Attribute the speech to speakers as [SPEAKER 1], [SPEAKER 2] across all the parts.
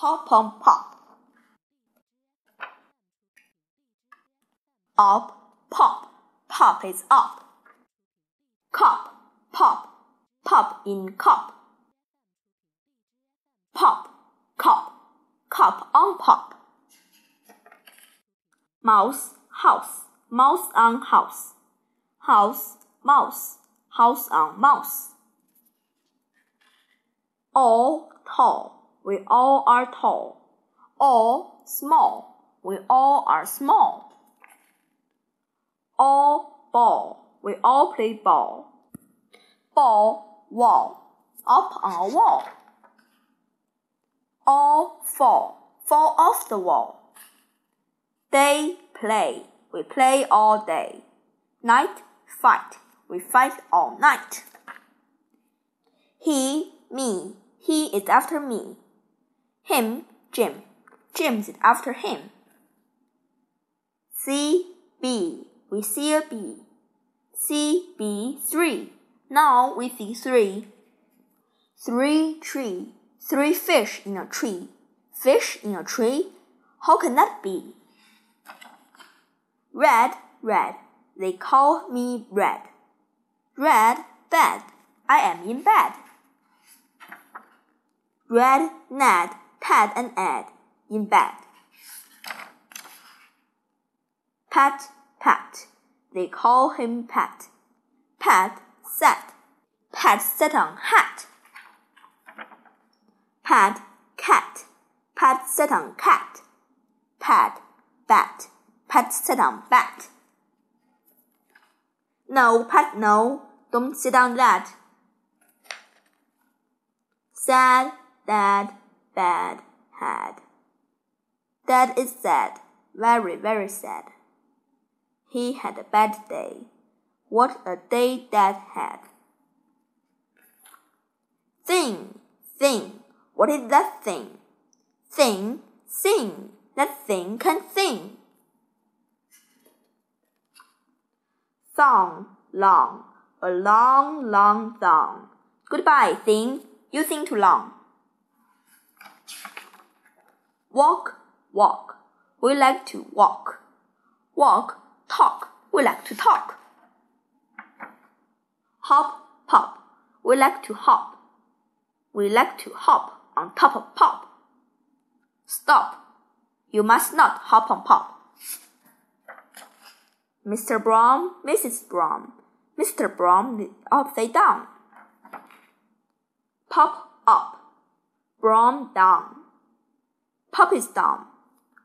[SPEAKER 1] hop on pop. Up, pop, pop is up. Cop, pop, pop in cop. Pop, cop, cop on pop. Mouse, house, mouse on house. House, mouse, house on mouse. All tall, we all are tall. All small, we all are small. All ball, we all play ball. Ball, wall, up on wall. All fall, fall off the wall. Day, play, we play all day. Night, fight, we fight all night. He, me, he is after me. Him, Jim, Jim's after him. C, B, we see a bee. C, B, three. Now we see three. Three tree, three fish in a tree. Fish in a tree? How can that be? Red, red, they call me red. Red, bed, I am in bed. Red, Ned, Ted, and Ed in bed. Pat, Pat, they call him Pat. Pat sat. Pat sat on hat. Pat, cat. Pat sat on cat. Pat, bat. Pat sat on bat. No, Pat, no, don't sit on that. Sad, dad, bad, had. Dad is sad, very, very sad. He had a bad day. What a day Dad had. Thing, thing, what is that thing? Thing, sing, that thing can sing. Song, long, a long, long song. Goodbye, thing, you sing too long. Walk, walk, we like to walk. Walk, talk, we like to talk. Hop, pop, we like to hop. We like to hop on top of pop. Stop, you must not hop on pop. Mr. Brown, Mrs. Brown, Mr. Brown upside down. Pop up, Brown down. Pop is down.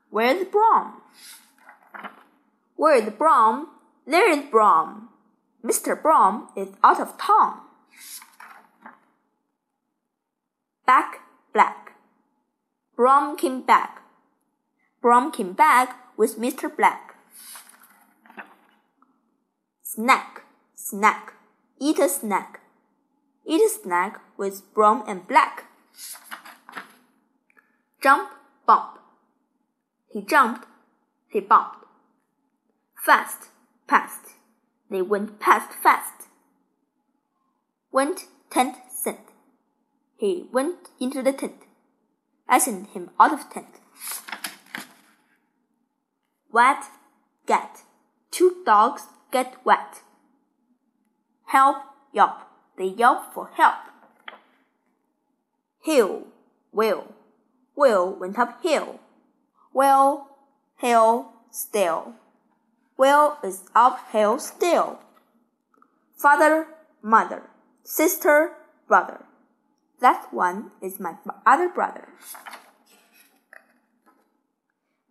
[SPEAKER 1] Where's Brown? Where's Brown? There is Brown. Mr. Brown is out of town. Back black. Brown came back. Brown came back with Mr. Black. Snack, snack, eat a snack. Eat a snack with brown and black. Jump, bump. He jumped, he bumped. Fast, past. They went past fast. Went tent sent. He went into the tent. I sent him out of tent. Wet, get. Two dogs get wet. Help, yelp. They yelp for help. Hill, will. Will went up hill. Well, hill, still. Will is uphill still. Father, mother, sister, brother. That one is my other brother.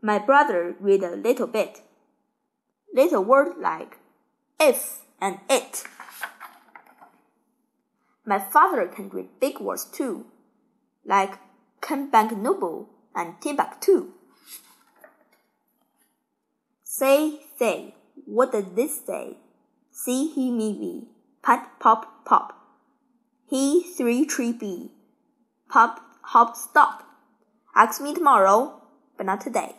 [SPEAKER 1] My brother read a little bit. Little word like if and it. My father can read big words too, like Constantinople and Timbuktu. Say, say, what does this say? See, he, me, we. Pat, pop, pop. He, three, tree, bee. Pop, hop, stop. Ask me tomorrow, but not today.